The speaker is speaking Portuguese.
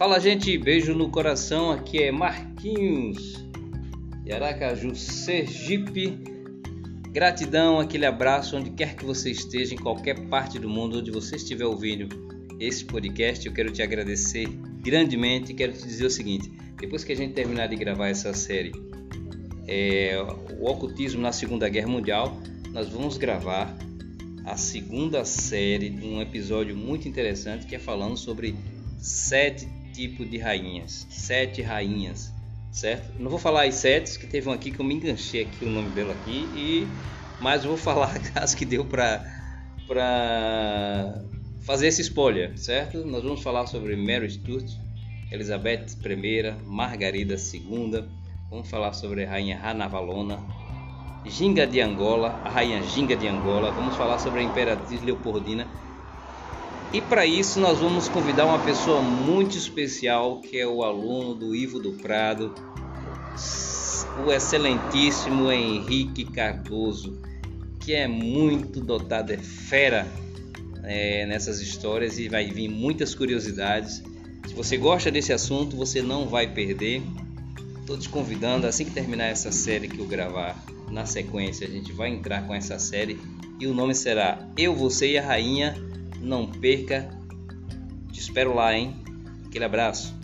Fala, gente, beijo no coração. Aqui é Marquinhos de Aracaju, Sergipe. Gratidão, aquele abraço onde quer que você esteja, em qualquer parte do mundo onde você estiver ouvindo esse podcast. Eu quero te agradecer grandemente. Quero te dizer o seguinte: depois que a gente terminar de gravar essa série, é, o ocultismo na Segunda Guerra Mundial, nós vamos gravar a segunda série de um episódio muito interessante que é falando sobre sete tipos de rainhas, sete rainhas, certo? Não vou falar as sete, que teve um aqui que eu me enganchei aqui o nome dela aqui e mas vou falar as que deu para para fazer esse spoiler, certo? Nós vamos falar sobre Mary Stuart, Elizabeth I, Margarida II, vamos falar sobre a rainha Ranavalona, Ginga de Angola, a rainha Ginga de Angola, vamos falar sobre a imperatriz Leopoldina. E para isso nós vamos convidar uma pessoa muito especial, que é o aluno do Ivo do Prado, o excelentíssimo Henrique Cardoso, que é muito dotado, é fera é, nessas histórias e vai vir muitas curiosidades. Se você gosta desse assunto, você não vai perder. Estou te convidando, assim que terminar essa série que eu gravar, na sequência a gente vai entrar com essa série e o nome será Eu, Você e a Rainha. Não perca. Te espero lá, hein? Aquele abraço.